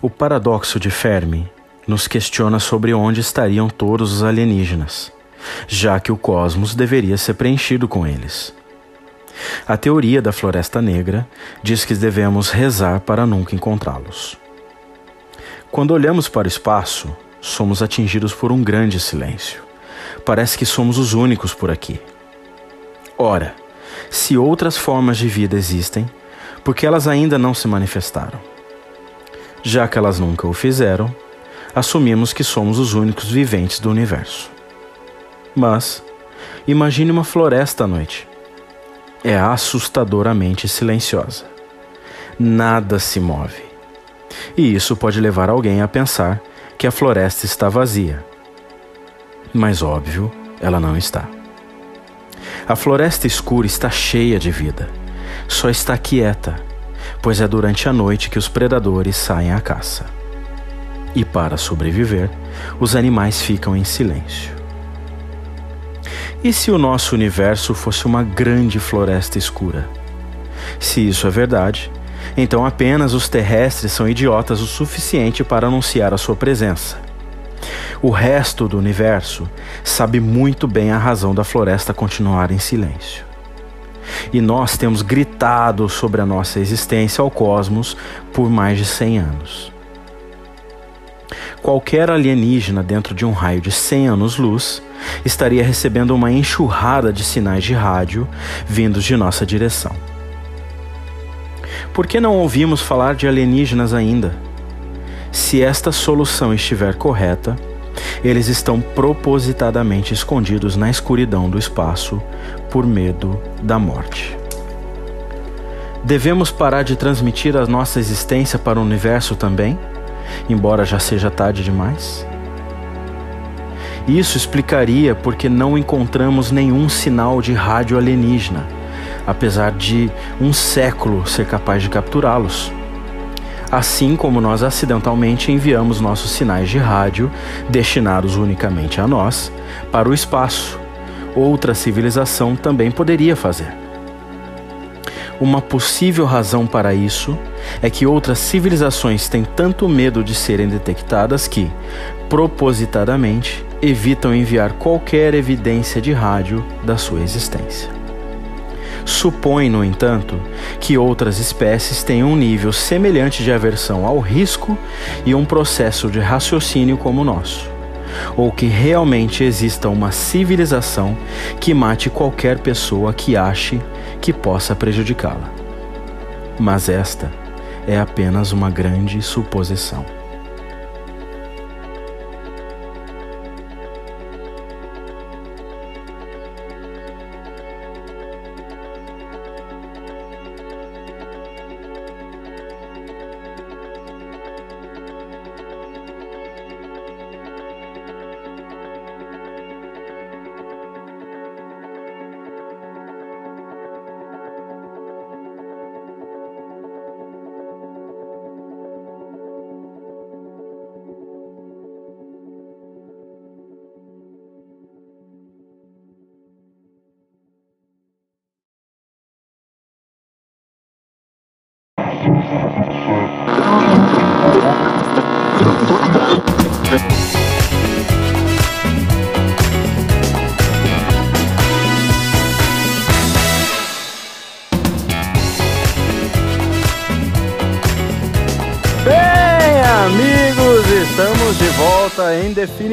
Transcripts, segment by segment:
O paradoxo de Fermi nos questiona sobre onde estariam todos os alienígenas, já que o cosmos deveria ser preenchido com eles. A teoria da Floresta Negra diz que devemos rezar para nunca encontrá-los. Quando olhamos para o espaço, somos atingidos por um grande silêncio. Parece que somos os únicos por aqui. Ora, se outras formas de vida existem, por que elas ainda não se manifestaram? Já que elas nunca o fizeram, assumimos que somos os únicos viventes do universo. Mas, imagine uma floresta à noite. É assustadoramente silenciosa. Nada se move. E isso pode levar alguém a pensar que a floresta está vazia. Mas óbvio, ela não está. A floresta escura está cheia de vida, só está quieta, pois é durante a noite que os predadores saem à caça. E para sobreviver, os animais ficam em silêncio. E se o nosso universo fosse uma grande floresta escura? Se isso é verdade, então apenas os terrestres são idiotas o suficiente para anunciar a sua presença. O resto do universo sabe muito bem a razão da floresta continuar em silêncio. E nós temos gritado sobre a nossa existência ao cosmos por mais de 100 anos. Qualquer alienígena dentro de um raio de 100 anos-luz estaria recebendo uma enxurrada de sinais de rádio vindos de nossa direção. Por que não ouvimos falar de alienígenas ainda? Se esta solução estiver correta, eles estão propositadamente escondidos na escuridão do espaço por medo da morte. Devemos parar de transmitir a nossa existência para o universo também, embora já seja tarde demais? Isso explicaria porque não encontramos nenhum sinal de rádio alienígena, apesar de um século ser capaz de capturá-los assim como nós acidentalmente enviamos nossos sinais de rádio, destinados unicamente a nós, para o espaço. Outra civilização também poderia fazer. Uma possível razão para isso é que outras civilizações têm tanto medo de serem detectadas que, propositadamente, evitam enviar qualquer evidência de rádio da sua existência. Supõe, no entanto, que outras espécies têm um nível semelhante de aversão ao risco e um processo de raciocínio como o nosso, ou que realmente exista uma civilização que mate qualquer pessoa que ache que possa prejudicá-la. Mas esta é apenas uma grande suposição.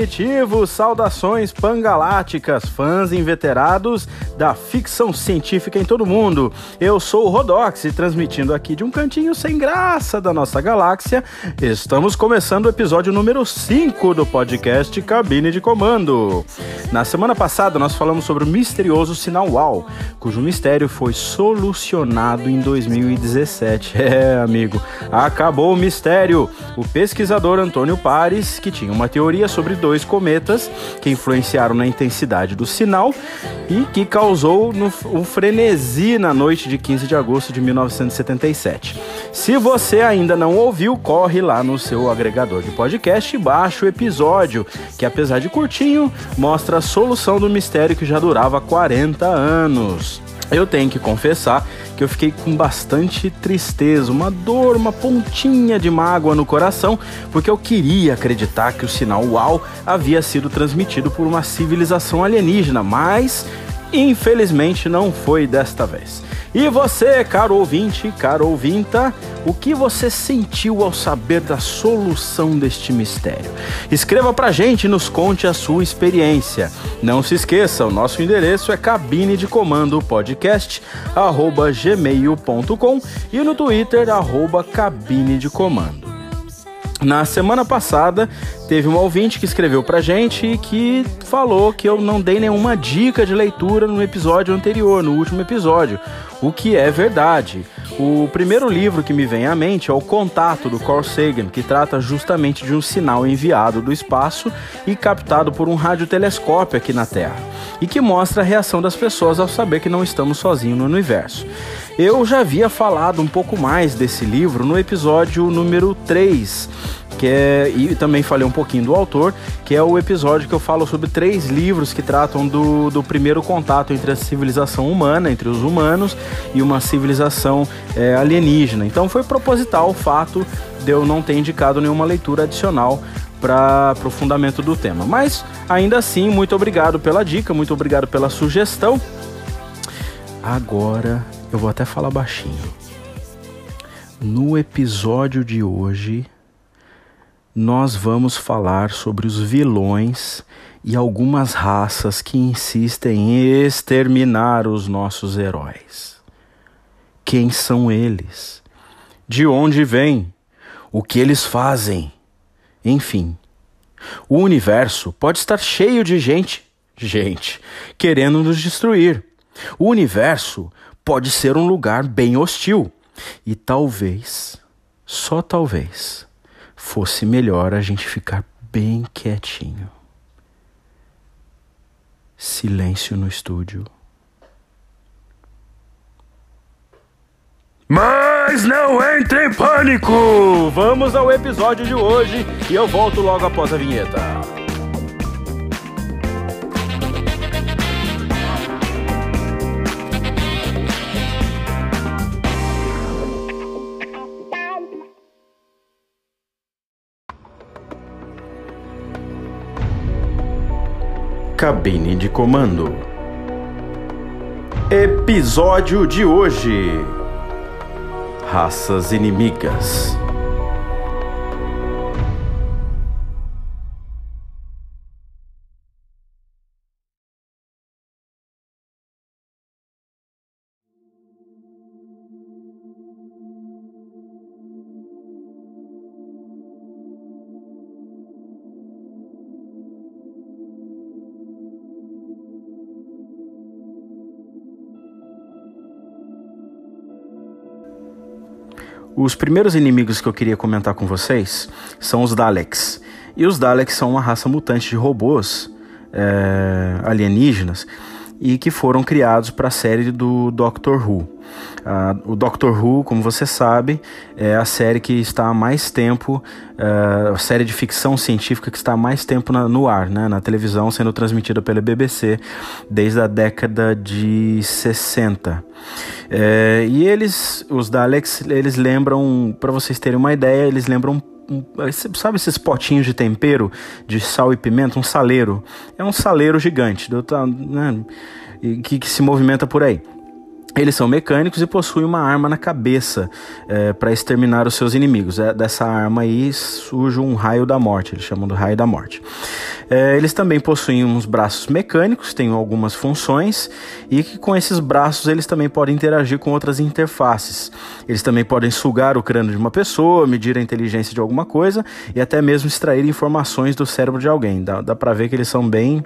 Definitivo. Saudações pangaláticas, fãs inveterados da ficção científica em todo mundo. Eu sou o Rodox, transmitindo aqui de um cantinho sem graça da nossa galáxia. Estamos começando o episódio número 5 do podcast Cabine de Comando. Na semana passada nós falamos sobre o misterioso sinal UAU, cujo mistério foi solucionado em 2017. É, amigo, acabou o mistério. O pesquisador Antônio Pares, que tinha uma teoria sobre dois cometas que influenciaram na intensidade do sinal e que causou um frenesi na noite de 15 de agosto de 1977. Se você ainda não ouviu, corre lá no seu agregador de podcast e baixa o episódio, que apesar de curtinho, mostra a solução do mistério que já durava 40 anos. Eu tenho que confessar que eu fiquei com bastante tristeza, uma dor, uma pontinha de mágoa no coração, porque eu queria acreditar que o sinal UAU havia sido transmitido por uma civilização alienígena, mas infelizmente não foi desta vez. E você, caro ouvinte, caro ouvinta, o que você sentiu ao saber da solução deste mistério? Escreva pra gente e nos conte a sua experiência. Não se esqueça, o nosso endereço é cabine de comando podcast gmail.com e no Twitter arroba cabine de comando. Na semana passada, teve um ouvinte que escreveu pra gente e que falou que eu não dei nenhuma dica de leitura no episódio anterior, no último episódio, o que é verdade. O primeiro livro que me vem à mente é O Contato do Carl Sagan, que trata justamente de um sinal enviado do espaço e captado por um radiotelescópio aqui na Terra, e que mostra a reação das pessoas ao saber que não estamos sozinhos no universo. Eu já havia falado um pouco mais desse livro no episódio número 3, que é, e também falei um pouquinho do autor, que é o episódio que eu falo sobre três livros que tratam do, do primeiro contato entre a civilização humana, entre os humanos, e uma civilização é, alienígena. Então foi proposital o fato de eu não ter indicado nenhuma leitura adicional para o fundamento do tema. Mas ainda assim, muito obrigado pela dica, muito obrigado pela sugestão. Agora eu vou até falar baixinho. No episódio de hoje, nós vamos falar sobre os vilões e algumas raças que insistem em exterminar os nossos heróis. Quem são eles? De onde vêm? O que eles fazem? Enfim, o universo pode estar cheio de gente, gente, querendo nos destruir. O universo pode ser um lugar bem hostil. E talvez, só talvez, fosse melhor a gente ficar bem quietinho. Silêncio no estúdio. Mas não entre em pânico! Vamos ao episódio de hoje e eu volto logo após a vinheta. Cabine de comando. Episódio de hoje: Raças inimigas. Os primeiros inimigos que eu queria comentar com vocês são os Daleks. E os Daleks são uma raça mutante de robôs é, alienígenas e que foram criados para a série do Doctor Who. Uh, o Doctor Who, como você sabe, é a série que está há mais tempo, uh, a série de ficção científica que está há mais tempo na, no ar, né, na televisão, sendo transmitida pela BBC desde a década de 60. É, e eles, os Daleks, eles lembram, para vocês terem uma ideia, eles lembram sabe esses potinhos de tempero de sal e pimenta, um saleiro. É um saleiro gigante, né, que, que se movimenta por aí. Eles são mecânicos e possuem uma arma na cabeça é, para exterminar os seus inimigos. É, dessa arma aí surge um raio da morte, eles chamam do raio da morte. É, eles também possuem uns braços mecânicos, têm algumas funções, e que com esses braços eles também podem interagir com outras interfaces. Eles também podem sugar o crânio de uma pessoa, medir a inteligência de alguma coisa e até mesmo extrair informações do cérebro de alguém. Dá, dá para ver que eles são bem.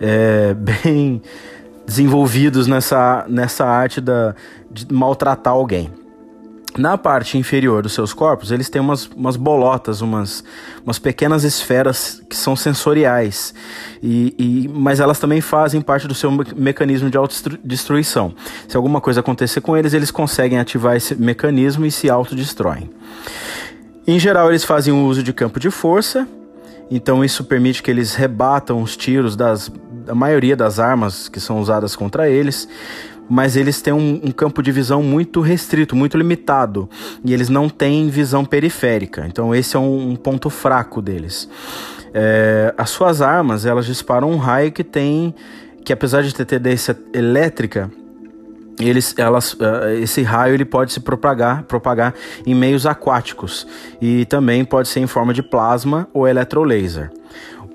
É, bem desenvolvidos nessa, nessa arte da, de maltratar alguém. Na parte inferior dos seus corpos, eles têm umas, umas bolotas, umas, umas pequenas esferas que são sensoriais, e, e, mas elas também fazem parte do seu mecanismo de autodestruição. Se alguma coisa acontecer com eles, eles conseguem ativar esse mecanismo e se autodestroem. Em geral, eles fazem uso de campo de força, então isso permite que eles rebatam os tiros das, da maioria das armas que são usadas contra eles. mas eles têm um, um, campo de visão muito restrito, muito limitado, e eles não têm visão periférica. Então esse é um, um ponto fraco deles. É, as suas armas elas disparam um raio que tem, que apesar de ter tendência elétrica, eles, elas, uh, esse raio ele pode se propagar, propagar em meios aquáticos e também pode ser em forma de plasma ou eletrolaser.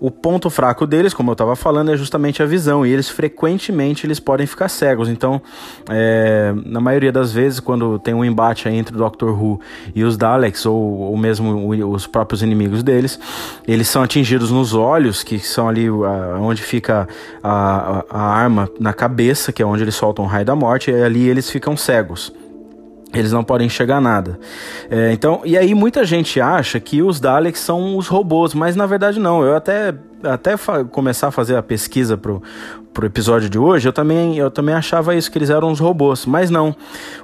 O ponto fraco deles, como eu estava falando, é justamente a visão e eles frequentemente eles podem ficar cegos. Então, é, na maioria das vezes, quando tem um embate entre o Doctor Who e os Daleks ou, ou mesmo os próprios inimigos deles, eles são atingidos nos olhos, que são ali a, onde fica a, a, a arma na cabeça, que é onde eles soltam o raio da morte, e ali eles ficam cegos. Eles não podem enxergar nada. É, então, e aí muita gente acha que os Daleks são os robôs, mas na verdade não. Eu até até começar a fazer a pesquisa pro, pro episódio de hoje, eu também, eu também achava isso, que eles eram os robôs. Mas não.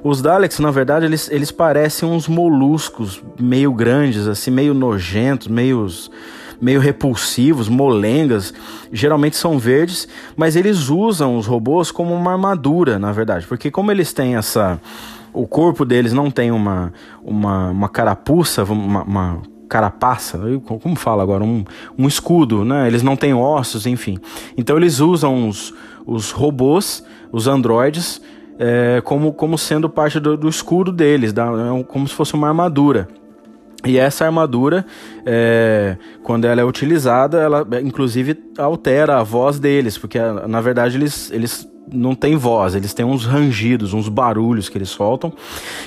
Os Daleks, na verdade, eles, eles parecem uns moluscos meio grandes, assim, meio nojentos, meio, meio repulsivos, molengas. Geralmente são verdes, mas eles usam os robôs como uma armadura, na verdade. Porque como eles têm essa o corpo deles não tem uma, uma, uma carapuça, uma, uma carapaça, como fala agora, um, um escudo, né? Eles não têm ossos, enfim. Então eles usam os, os robôs, os androides, é, como, como sendo parte do, do escudo deles, da, é como se fosse uma armadura. E essa armadura, é, quando ela é utilizada, ela inclusive altera a voz deles, porque na verdade eles, eles não tem voz, eles têm uns rangidos, uns barulhos que eles soltam.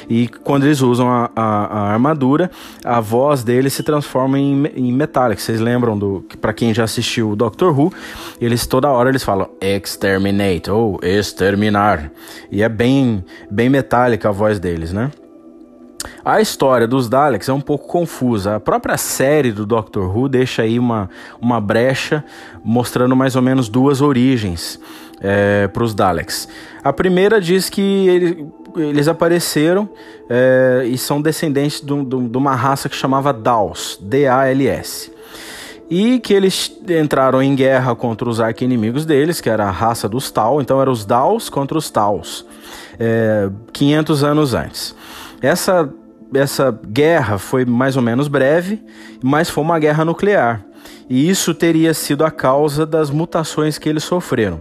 E quando eles usam a, a, a armadura, a voz deles se transforma em, em metálico. Vocês lembram do que para quem já assistiu o Doctor Who, eles toda hora eles falam exterminate ou exterminar. E é bem bem metálica a voz deles, né? A história dos Daleks é um pouco confusa. A própria série do Doctor Who deixa aí uma, uma brecha mostrando mais ou menos duas origens é, para os Daleks. A primeira diz que ele, eles apareceram é, e são descendentes de, de, de uma raça que chamava Dals, D-A-L-S e que eles entraram em guerra contra os arqui-inimigos deles, que era a raça dos Tal, então eram os Dals contra os Tals, é, 500 anos antes. Essa, essa guerra foi mais ou menos breve, mas foi uma guerra nuclear, e isso teria sido a causa das mutações que eles sofreram.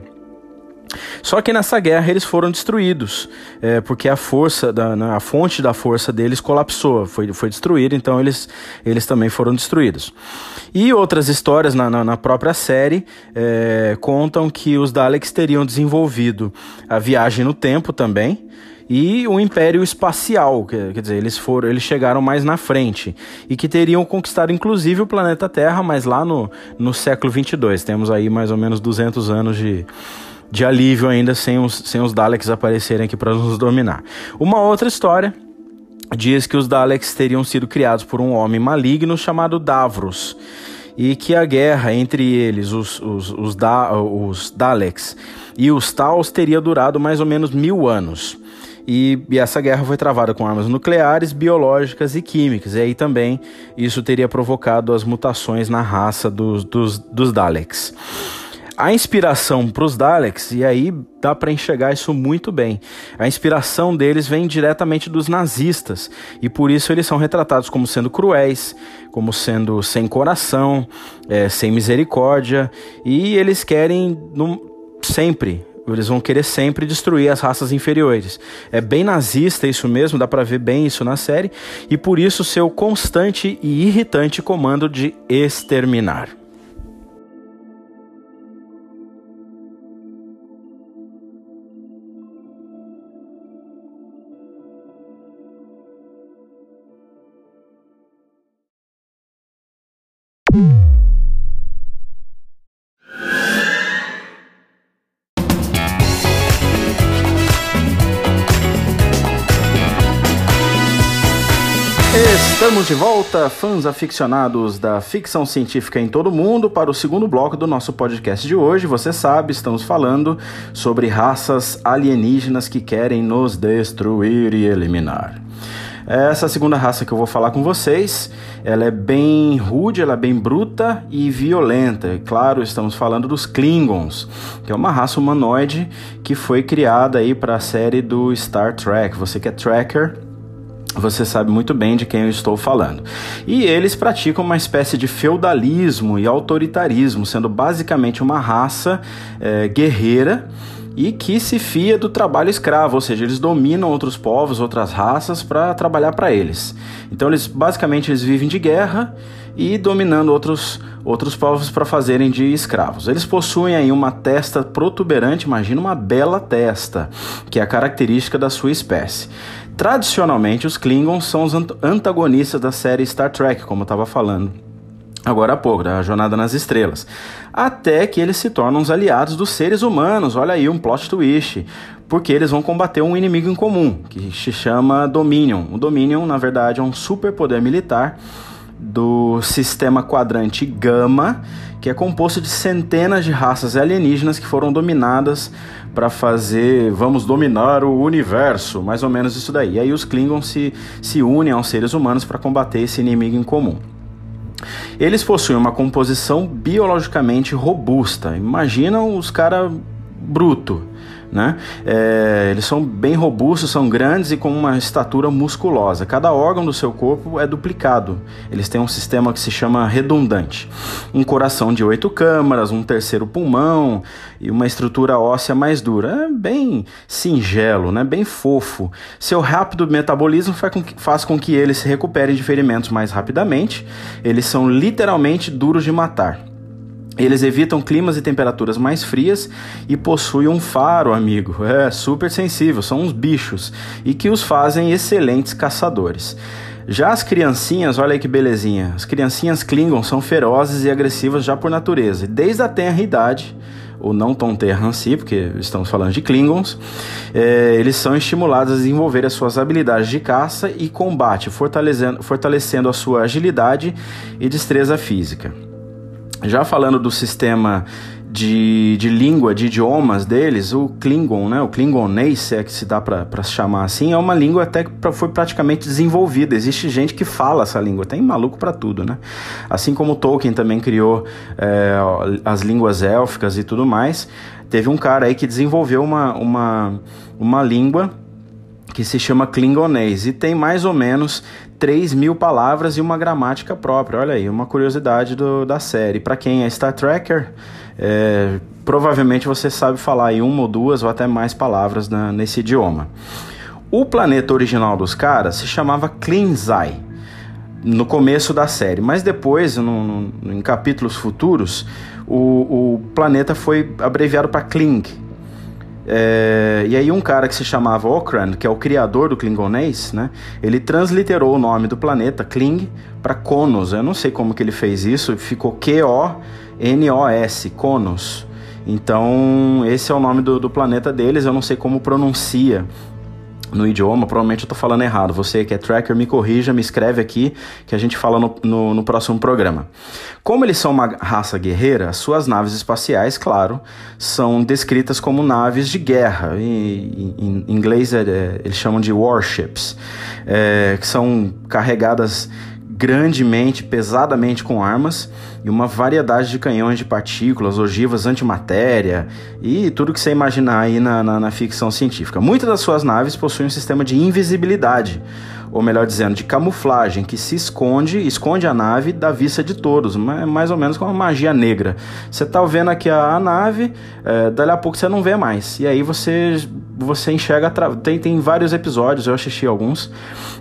Só que nessa guerra eles foram destruídos, é, porque a força, da, a fonte da força deles colapsou, foi, foi destruída, então eles, eles também foram destruídos. E outras histórias na, na, na própria série é, contam que os Daleks teriam desenvolvido a viagem no tempo também, e o Império Espacial, quer, dizer, eles foram, eles chegaram mais na frente e que teriam conquistado inclusive o planeta Terra, mas lá no, no século 22. Temos aí mais ou menos 200 anos de, de alívio ainda sem os, sem os Daleks aparecerem aqui para nos dominar. Uma outra história diz que os Daleks teriam sido criados por um homem maligno chamado Davros e que a guerra entre eles, os, os, os, da, os Daleks e os Tals, teria durado mais ou menos mil anos. E, e, essa guerra foi travada com armas nucleares, biológicas e químicas. E aí também isso teria provocado as mutações na raça dos, dos, dos Daleks a inspiração para os Daleks, e aí dá para enxergar isso muito bem. A inspiração deles vem diretamente dos nazistas, e por isso eles são retratados como sendo cruéis, como sendo sem coração, é, sem misericórdia, e eles querem num, sempre eles vão querer sempre destruir as raças inferiores. É bem nazista isso mesmo, dá para ver bem isso na série, e por isso seu constante e irritante comando de exterminar. Estamos de volta, fãs aficionados da ficção científica em todo o mundo, para o segundo bloco do nosso podcast de hoje. Você sabe, estamos falando sobre raças alienígenas que querem nos destruir e eliminar. Essa segunda raça que eu vou falar com vocês, ela é bem rude, ela é bem bruta e violenta. E claro, estamos falando dos Klingons, que é uma raça humanoide que foi criada aí para a série do Star Trek. Você que é tracker, você sabe muito bem de quem eu estou falando. E eles praticam uma espécie de feudalismo e autoritarismo, sendo basicamente uma raça é, guerreira e que se fia do trabalho escravo, ou seja, eles dominam outros povos, outras raças para trabalhar para eles. Então eles basicamente eles vivem de guerra e dominando outros outros povos para fazerem de escravos. Eles possuem aí uma testa protuberante, imagina uma bela testa, que é a característica da sua espécie. Tradicionalmente, os Klingons são os antagonistas da série Star Trek, como eu estava falando agora há pouco, da Jornada nas Estrelas. Até que eles se tornam os aliados dos seres humanos. Olha aí um plot twist. Porque eles vão combater um inimigo em comum, que se chama Dominion. O Dominion, na verdade, é um superpoder militar do sistema quadrante Gama, que é composto de centenas de raças alienígenas que foram dominadas para fazer, vamos dominar o universo, mais ou menos isso daí. E aí os Klingons se, se unem aos seres humanos para combater esse inimigo em comum. Eles possuem uma composição biologicamente robusta. Imagina os caras bruto né? É, eles são bem robustos, são grandes e com uma estatura musculosa. Cada órgão do seu corpo é duplicado. Eles têm um sistema que se chama redundante. Um coração de oito câmaras, um terceiro pulmão e uma estrutura óssea mais dura. É bem singelo, né? bem fofo. Seu rápido metabolismo faz com, que, faz com que eles se recuperem de ferimentos mais rapidamente. Eles são literalmente duros de matar. Eles evitam climas e temperaturas mais frias e possuem um faro, amigo. É super sensível, são uns bichos e que os fazem excelentes caçadores. Já as criancinhas, olha aí que belezinha. As criancinhas Klingon são ferozes e agressivas já por natureza. E desde a tenra idade, ou não tão terra si, porque estamos falando de Klingons, é, eles são estimulados a desenvolver as suas habilidades de caça e combate, fortalecendo, fortalecendo a sua agilidade e destreza física. Já falando do sistema de, de língua, de idiomas deles, o Klingon, né, o Klingonês, se é que se dá para chamar assim, é uma língua até que foi praticamente desenvolvida. Existe gente que fala essa língua, tem maluco para tudo, né? Assim como Tolkien também criou é, as línguas élficas e tudo mais, teve um cara aí que desenvolveu uma, uma, uma língua que se chama Klingonês e tem mais ou menos 3 mil palavras e uma gramática própria. Olha aí, uma curiosidade do, da série. Para quem é Star Trekker, é, provavelmente você sabe falar aí uma ou duas ou até mais palavras na, nesse idioma. O planeta original dos caras se chamava Klinzai no começo da série, mas depois, no, no, em capítulos futuros, o, o planeta foi abreviado para Kling, é, e aí um cara que se chamava Okran, que é o criador do Klingonês, né? Ele transliterou o nome do planeta Kling para Konos. Eu não sei como que ele fez isso, ficou Q-O-N-O-S, Konos. Então esse é o nome do, do planeta deles. Eu não sei como pronuncia no idioma, provavelmente eu estou falando errado. Você que é tracker, me corrija, me escreve aqui que a gente fala no, no, no, próximo programa. Como eles são uma raça guerreira, suas naves espaciais, claro, são descritas como naves de guerra. Em, em inglês é, é, eles chamam de warships, é, que são carregadas grandemente, pesadamente com armas e uma variedade de canhões de partículas, ogivas antimatéria e tudo que você imaginar aí na, na, na ficção científica. Muitas das suas naves possuem um sistema de invisibilidade, ou melhor dizendo, de camuflagem, que se esconde, esconde a nave da vista de todos, mais ou menos como uma magia negra. Você tá vendo aqui a, a nave, é, dali a pouco você não vê mais, e aí você, você enxerga, tem, tem vários episódios, eu assisti alguns,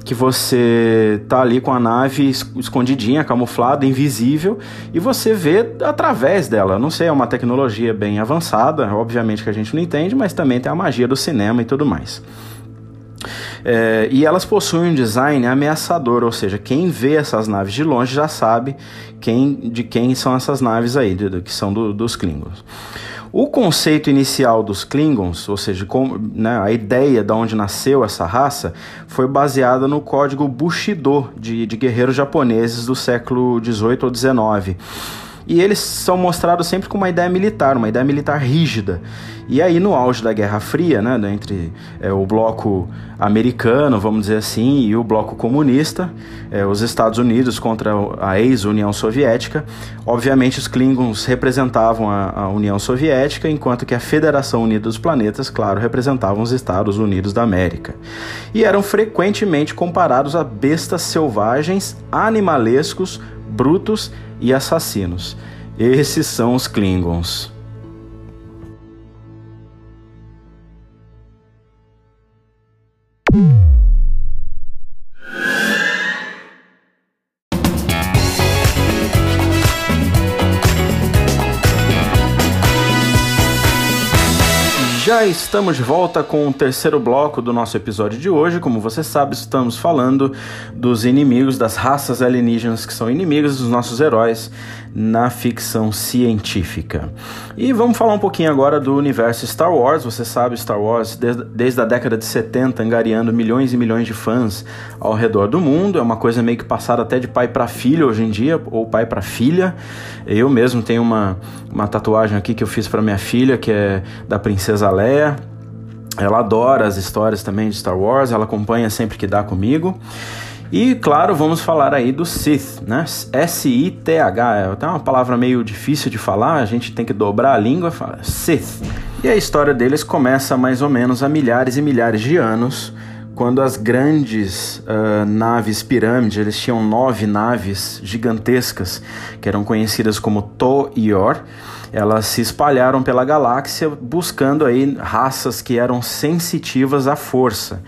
que você tá ali com a nave escondidinha, camuflada, invisível, e você vê através dela. Não sei, é uma tecnologia bem avançada, obviamente que a gente não entende, mas também tem a magia do cinema e tudo mais. É, e elas possuem um design ameaçador, ou seja, quem vê essas naves de longe já sabe quem, de quem são essas naves aí, de, de, que são do, dos Klingons. O conceito inicial dos Klingons, ou seja, com, né, a ideia de onde nasceu essa raça, foi baseada no código Bushido de, de guerreiros japoneses do século XVIII ou XIX e eles são mostrados sempre com uma ideia militar, uma ideia militar rígida. E aí, no auge da Guerra Fria, né, entre é, o bloco americano, vamos dizer assim, e o bloco comunista, é, os Estados Unidos contra a ex-União Soviética, obviamente os Klingons representavam a, a, União Soviética, enquanto que a Federação Unida dos Planetas, claro, representavam os Estados Unidos da América. E eram frequentemente comparados a bestas selvagens, animalescos, brutos e assassinos. Esses são os Klingons. Já estamos de volta com o terceiro bloco do nosso episódio de hoje. Como você sabe, estamos falando dos inimigos, das raças alienígenas que são inimigos dos nossos heróis na ficção científica. E vamos falar um pouquinho agora do universo Star Wars. Você sabe, Star Wars, desde, desde a década de 70, angariando milhões e milhões de fãs ao redor do mundo. É uma coisa meio que passada até de pai para filho hoje em dia, ou pai para filha. Eu mesmo tenho uma, uma tatuagem aqui que eu fiz para minha filha, que é da Princesa Leia. Ela adora as histórias também de Star Wars, ela acompanha sempre que dá comigo. E claro, vamos falar aí do Sith, né? S-I-T-H, é até uma palavra meio difícil de falar, a gente tem que dobrar a língua, fala Sith. E a história deles começa mais ou menos há milhares e milhares de anos, quando as grandes uh, naves pirâmide, eles tinham nove naves gigantescas, que eram conhecidas como To-Ior, elas se espalharam pela galáxia buscando aí raças que eram sensitivas à força.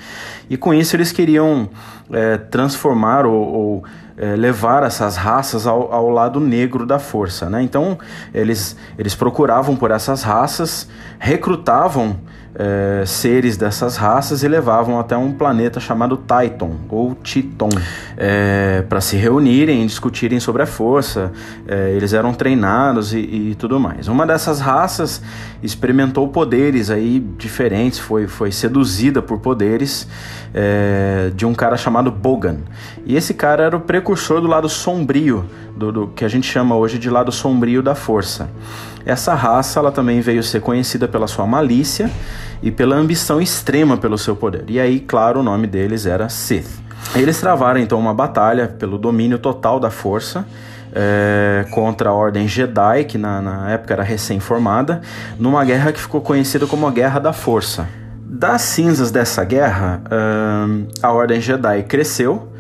E com isso eles queriam é, transformar ou, ou é, levar essas raças ao, ao, lado negro da força. Né? Então eles, eles procuravam por essas raças, recrutavam é, seres dessas raças e levavam até um planeta chamado Titan ou Titon é, para se reunirem e discutirem sobre a força. É, eles eram treinados e, e, tudo mais. Uma dessas raças experimentou poderes aí diferentes, foi, foi seduzida por poderes é, de um cara chamado Bogan. E esse cara era o precursor do lado sombrio, do, do que a gente chama hoje de lado sombrio da força. Essa raça ela também veio ser conhecida pela sua malícia e pela ambição extrema pelo seu poder. E aí, claro, o nome deles era Sith. Eles travaram então uma batalha pelo domínio total da força é, contra a Ordem Jedi, que na, na época era recém-formada, numa guerra que ficou conhecida como a Guerra da Força. Das cinzas dessa guerra, a Ordem Jedi cresceu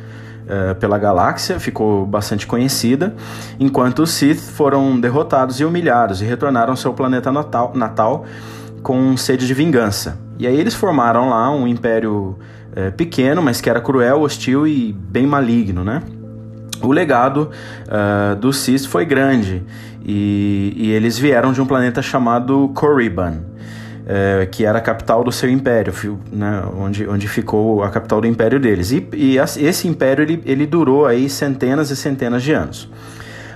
uh, pela galáxia, ficou bastante conhecida, enquanto os Sith foram derrotados e humilhados e retornaram ao seu planeta natal, natal com sede de vingança. E aí eles formaram lá um império é, pequeno, mas que era cruel, hostil e bem maligno, né? O legado uh, do Cis foi grande e, e, eles vieram de um planeta chamado Korriban, é, que era a capital do seu império, né, onde, onde ficou a capital do império deles. E, e esse império ele, ele durou aí centenas e centenas de anos.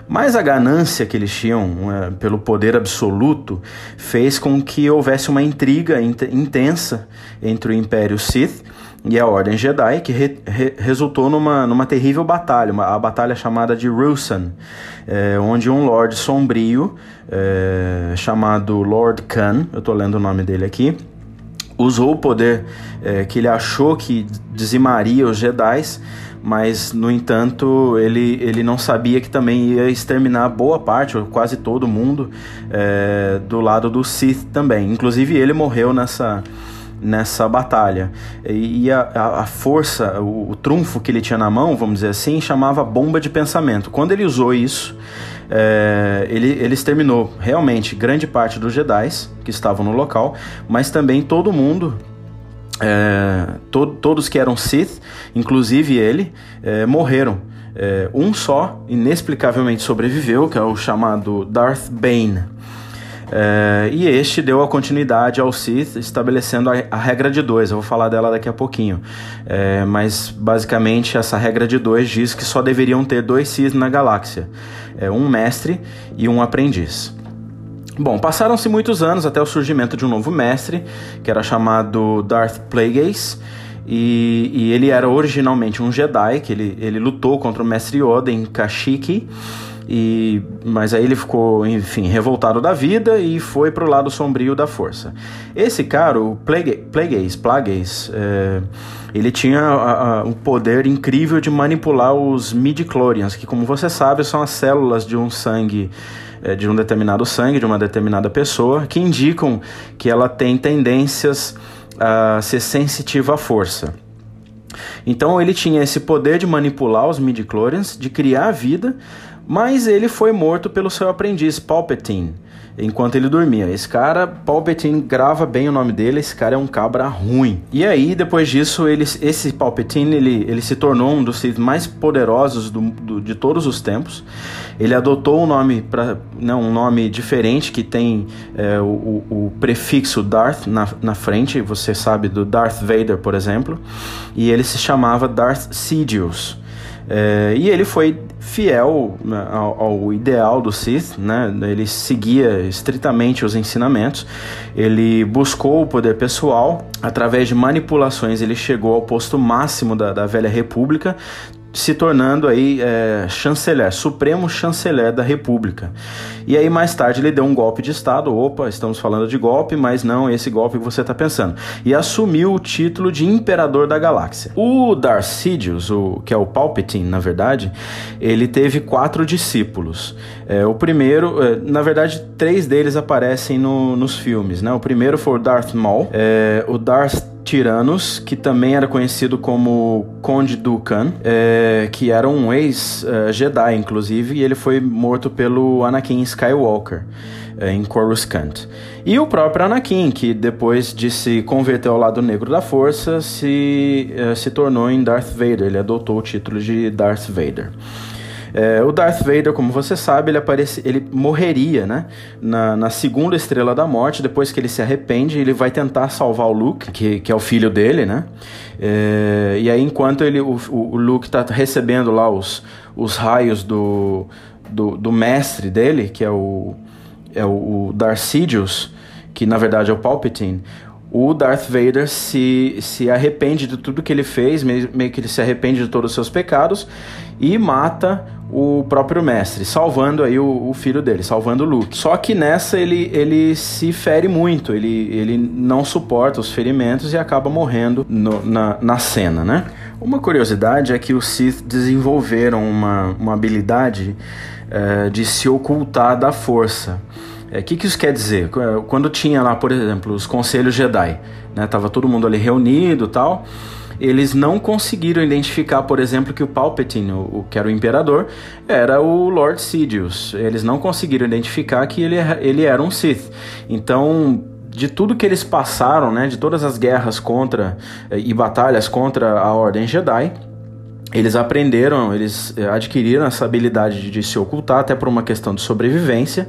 Mas a ganância que eles tinham é, pelo poder absoluto fez com que houvesse uma intriga intensa entre o Império Sith e a Ordem Jedi, que re re resultou numa, numa terrível batalha, uma, a batalha chamada de Rusan, é, onde um Lord sombrio é, chamado Lord Khan, eu estou lendo o nome dele aqui, usou o poder é, que ele achou que dizimaria os Jedi mas no entanto ele, ele não sabia que também ia exterminar boa parte, ou quase todo mundo, é, do lado do Sith também. Inclusive ele morreu nessa, nessa batalha. E, a, a, força, o, o, trunfo que ele tinha na mão, vamos dizer assim, chamava bomba de pensamento. Quando ele usou isso, é, ele, ele exterminou realmente grande parte dos Jedi que estavam no local, mas também todo mundo é, to todos que eram Sith, inclusive ele, é, morreram. É, um só, inexplicavelmente sobreviveu, que é o chamado Darth Bane. É, e este deu a continuidade ao Sith, estabelecendo a, a, regra de dois. Eu vou falar dela daqui a pouquinho. É, mas basicamente essa regra de dois diz que só deveriam ter dois Sith na galáxia: é, um mestre e um aprendiz. Bom, passaram-se muitos anos até o surgimento de um novo mestre, que era chamado Darth Plagueis, E, e, ele era originalmente um Jedi, que ele, ele lutou contra o Mestre Yoda em Kashyyyk, e, mas aí ele ficou, enfim, revoltado da vida e foi pro lado sombrio da força. Esse cara, o Plagueis, Plagueis é, ele tinha a, um poder incrível de manipular os midi-chlorians, que como você sabe são as células de um sangue é, de um determinado sangue, de uma determinada pessoa, que indicam que ela tem tendências a ser sensitiva à força. Então ele tinha esse poder de manipular os midi-chlorians, de criar vida, mas ele foi morto pelo seu aprendiz Palpatine enquanto ele dormia. Esse cara, Palpatine, grava bem o nome dele, esse cara é um cabra ruim. E aí, depois disso, ele, esse Palpatine, ele, ele se tornou um dos Sith mais poderosos do, do, de todos os tempos. Ele adotou um nome, pra, não, um nome diferente, que tem é, o, o, prefixo Darth na, na frente, você sabe do Darth Vader, por exemplo, e ele se chamava Darth Sidious. É, e ele foi fiel né, ao, ao, ideal do Sith, né? Ele seguia estritamente os ensinamentos. Ele buscou o poder pessoal através de manipulações. Ele chegou ao posto máximo da, da velha República, se tornando aí é, chanceler, supremo chanceler da República. E aí mais tarde ele deu um golpe de estado, opa, estamos falando de golpe, mas não esse golpe que você está pensando. E assumiu o título de imperador da galáxia. O Darth Sidious, o, que é o Palpatine, na verdade, ele teve quatro discípulos. É, o primeiro, é, na verdade, três deles aparecem no, nos filmes, né? O primeiro foi o Darth Maul, é, o Darth Tyrannus, que também era conhecido como Conde Dukan, é, que era um ex-Jedi, inclusive, e ele foi morto pelo Anakin Skywalker é, em Coruscant. E o próprio Anakin, que depois de se converter ao lado negro da força, se, é, se tornou em Darth Vader, ele adotou o título de Darth Vader. É, o Darth Vader, como você sabe, ele, aparece, ele morreria, né? Na, na, segunda estrela da morte, depois que ele se arrepende, ele vai tentar salvar o Luke, que, que é o filho dele, né? É, e aí, enquanto ele, o, o Luke está recebendo lá os, os raios do, do, do, mestre dele, que é o, é o, o Darth Sidious, que na verdade é o Palpatine, o Darth Vader se, se arrepende de tudo que ele fez, meio, meio que ele se arrepende de todos os seus pecados e mata o próprio mestre, salvando aí o, o, filho dele, salvando o Luke. Só que nessa ele, ele se fere muito, ele, ele não suporta os ferimentos e acaba morrendo no, na, na cena, né? Uma curiosidade é que os Sith desenvolveram uma, uma habilidade é, de se ocultar da força. O é, que, que isso quer dizer? Quando tinha lá, por exemplo, os conselhos Jedi, né? Tava todo mundo ali reunido tal eles não conseguiram identificar, por exemplo, que o Palpatine, o, o, que era o imperador, era o Lord Sidious. Eles não conseguiram identificar que ele, ele era um Sith. Então, de tudo que eles passaram, né, de todas as guerras contra eh, e batalhas contra a Ordem Jedi, eles aprenderam, eles eh, adquiriram essa habilidade de se ocultar até por uma questão de sobrevivência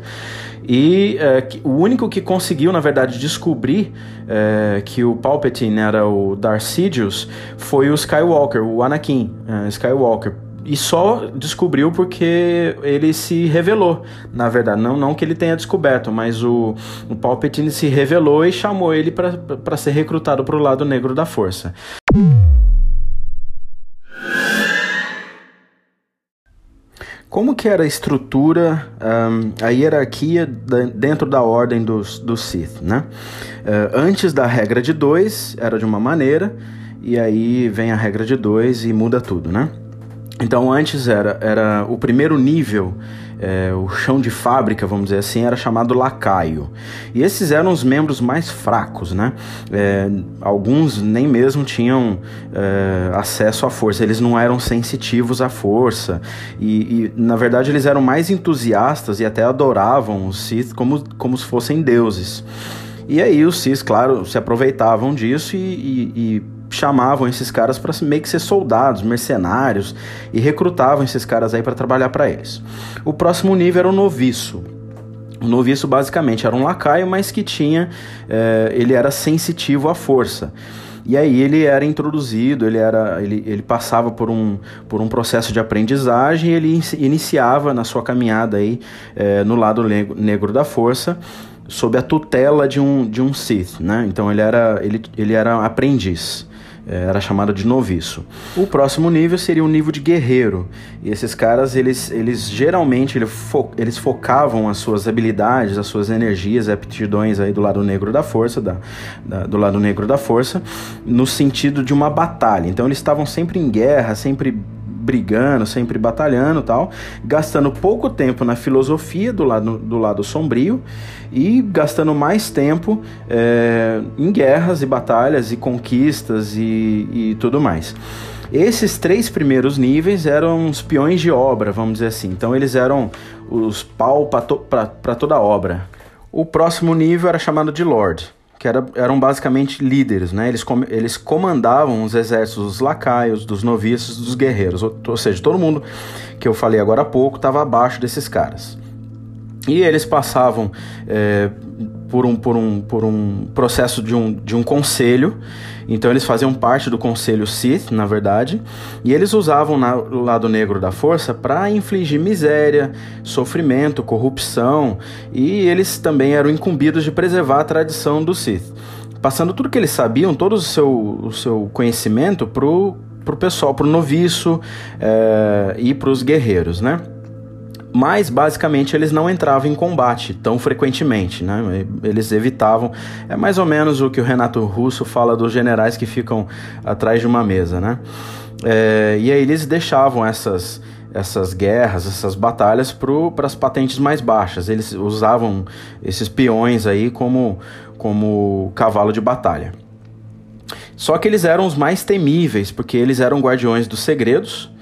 e é, o único que conseguiu, na verdade, descobrir é, que o Palpatine era o Darth Sidious foi o Skywalker, o Anakin é, Skywalker. E só descobriu porque ele se revelou, na verdade. Não, não que ele tenha descoberto, mas o, o Palpatine se revelou e chamou ele para ser recrutado para o lado negro da força. Como que era a estrutura, um, a hierarquia dentro da ordem dos, dos Sith, né? Uh, antes da regra de dois era de uma maneira, e aí vem a regra de dois e muda tudo, né? Então antes era, era o primeiro nível é, o chão de fábrica, vamos dizer assim, era chamado lacaio. E esses eram os membros mais fracos, né? É, alguns nem mesmo tinham é, acesso à força, eles não eram sensitivos à força. E, e, na verdade, eles eram mais entusiastas e até adoravam os Sith como, como se fossem deuses. E aí os Sith, claro, se aproveitavam disso e, e, e chamavam esses caras para meio que ser soldados, mercenários e recrutavam esses caras aí para trabalhar para eles. O próximo nível era o noviço. O noviço basicamente era um lacaio, mas que tinha, é, ele era sensitivo à força. E aí ele era introduzido, ele, era, ele, ele passava por um, por um processo de aprendizagem e ele iniciava na sua caminhada aí, é, no lado negro da força sob a tutela de um, de um Sith, né? Então ele era, ele, ele era aprendiz era chamado de noviço. O próximo nível seria o nível de guerreiro. E esses caras, eles, eles geralmente eles, fo eles focavam as suas habilidades, as suas energias, aptidões aí do lado negro da força, da, da, do lado negro da força, no sentido de uma batalha. Então eles estavam sempre em guerra, sempre brigando, sempre batalhando tal, gastando pouco tempo na filosofia do lado, do lado sombrio e gastando mais tempo é, em guerras e batalhas e conquistas e, e tudo mais. Esses três primeiros níveis eram os peões de obra, vamos dizer assim. Então eles eram os pau para to, toda obra. O próximo nível era chamado de Lord que era, eram basicamente líderes, né? Eles, com, eles comandavam os exércitos dos lacaios, dos noviços, dos guerreiros, ou, ou seja, todo mundo que eu falei agora há pouco estava abaixo desses caras. E eles passavam é, por, um, por, um, por um processo de um, de um conselho então eles faziam parte do conselho Sith, na verdade, e eles usavam o lado negro da força para infligir miséria, sofrimento, corrupção, e eles também eram incumbidos de preservar a tradição do Sith, passando tudo que eles sabiam, todo o seu, o seu conhecimento pro pro pessoal, pro noviço é, e para os guerreiros, né? Mas basicamente eles não entravam em combate tão frequentemente, né? Eles evitavam. É mais ou menos o que o Renato Russo fala dos generais que ficam atrás de uma mesa, né? É, e aí eles deixavam essas essas guerras, essas batalhas para as patentes mais baixas. Eles usavam esses peões aí como, como cavalo de batalha. Só que eles eram os mais temíveis, porque eles eram guardiões dos segredos,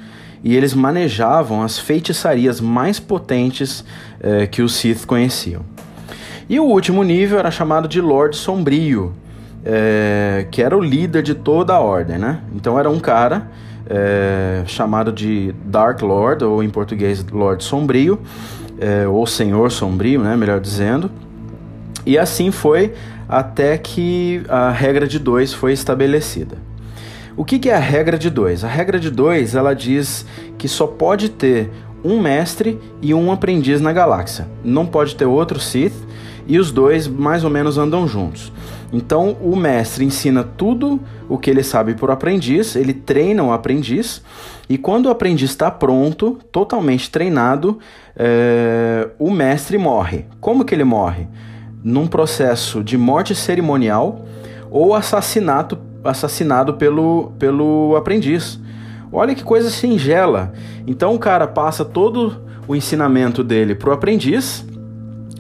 e eles manejavam as feitiçarias mais potentes eh, que os Sith conheciam. E o último nível era chamado de Lord Sombrio, eh, que era o líder de toda a ordem, né? Então era um cara eh, chamado de Dark Lord, ou em português Lord Sombrio, ou Senhor Sombrio, né? Melhor dizendo. E assim foi até que a regra de dois foi estabelecida. O que, que é a regra de dois? A regra de dois ela diz que só pode ter um mestre e um aprendiz na galáxia. Não pode ter outro Sith e os dois mais ou menos andam juntos. Então o mestre ensina tudo o que ele sabe por aprendiz, ele treina o aprendiz e quando o aprendiz está pronto, totalmente treinado, é, o mestre morre. Como que ele morre? Num processo de morte cerimonial ou assassinato assassinado pelo, pelo aprendiz. Olha que coisa singela. Então o cara passa todo o ensinamento dele pro aprendiz,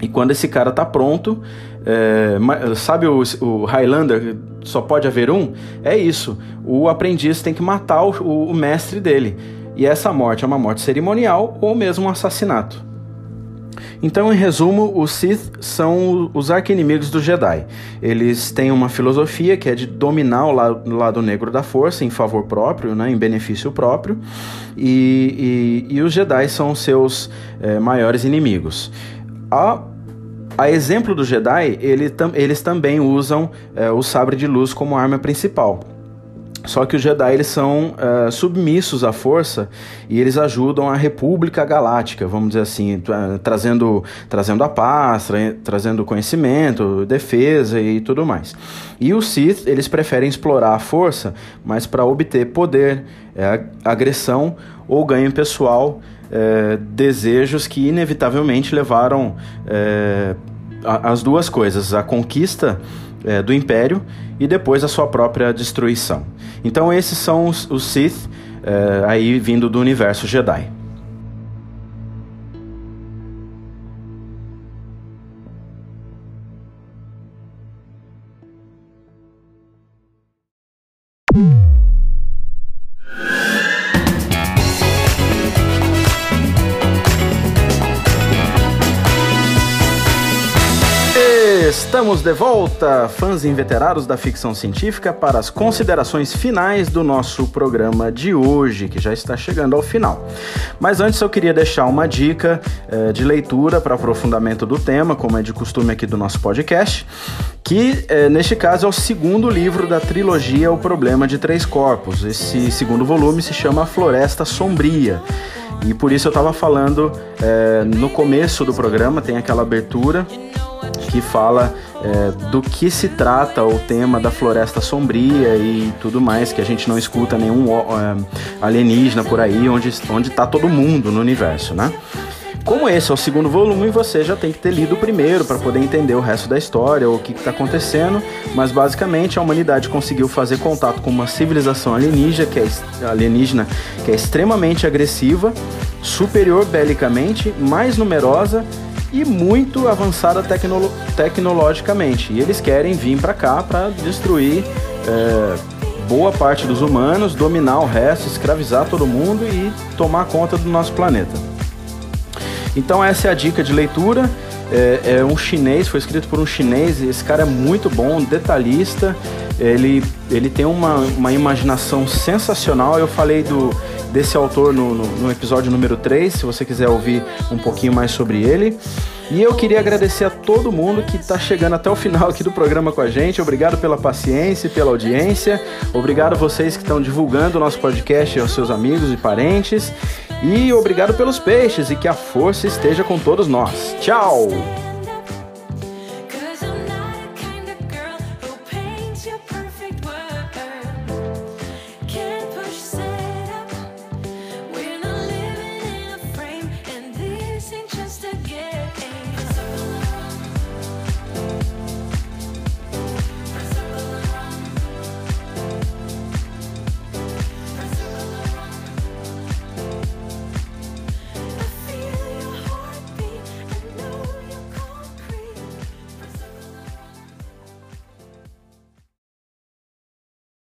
e quando esse cara tá pronto, é, sabe o, o, Highlander, só pode haver um? É isso. O aprendiz tem que matar o, o mestre dele. E essa morte é uma morte cerimonial ou mesmo um assassinato. Então, em resumo, os Sith são os arqui-inimigos dos Jedi. Eles têm uma filosofia que é de dominar o lado, lado negro da força em favor próprio, né, em benefício próprio, e, e, e os Jedi são seus é, maiores inimigos. A a exemplo do Jedi, ele tam, eles também usam é, o sabre de luz como arma principal. Só que os Jedi eles são uh, submissos à força e eles ajudam a República Galáctica, vamos dizer assim, trazendo, trazendo a paz, tra trazendo conhecimento, defesa e tudo mais. E os Sith eles preferem explorar a força, mas para obter poder, é, agressão ou ganho pessoal, é, desejos que inevitavelmente levaram é, as duas coisas, a conquista é, do Império e depois a sua própria destruição. Então esses são os, os Sith é, aí vindo do universo Jedi. Estamos de volta, fãs inveterados da ficção científica, para as considerações finais do nosso programa de hoje, que já está chegando ao final. Mas antes eu queria deixar uma dica eh, de leitura para aprofundamento do tema, como é de costume aqui do nosso podcast, que eh, neste caso é o segundo livro da trilogia O Problema de Três Corpos. Esse segundo volume se chama Floresta Sombria E por isso eu estava falando é, no começo do programa, tem aquela abertura que fala é, do que se trata o tema da floresta sombria e tudo mais, que a gente não escuta nenhum é, alienígena por aí, onde está todo mundo no universo, né? Como esse é o segundo volume, você já tem que ter lido o primeiro para poder entender o resto da história, o que está acontecendo. Mas basicamente a humanidade conseguiu fazer contato com uma civilização alienígena que é, alienígena, que é extremamente agressiva, superior belicamente, mais numerosa e muito avançada tecnolo tecnologicamente. E eles querem vir para cá para destruir é, boa parte dos humanos, dominar o resto, escravizar todo mundo e tomar conta do nosso planeta. Então essa é a dica de leitura. É, é, um chinês, foi escrito por um chinês. Esse cara é muito bom, detalhista. Ele, ele tem uma, uma imaginação sensacional. Eu falei do, desse autor no, no, no episódio número 3, se você quiser ouvir um pouquinho mais sobre ele. E eu queria agradecer a todo mundo que está chegando até o final aqui do programa com a gente. Obrigado pela paciência e pela audiência. Obrigado a vocês que estão divulgando o nosso podcast aos seus amigos e parentes. E obrigado pelos peixes e que a força esteja com todos nós. Tchau!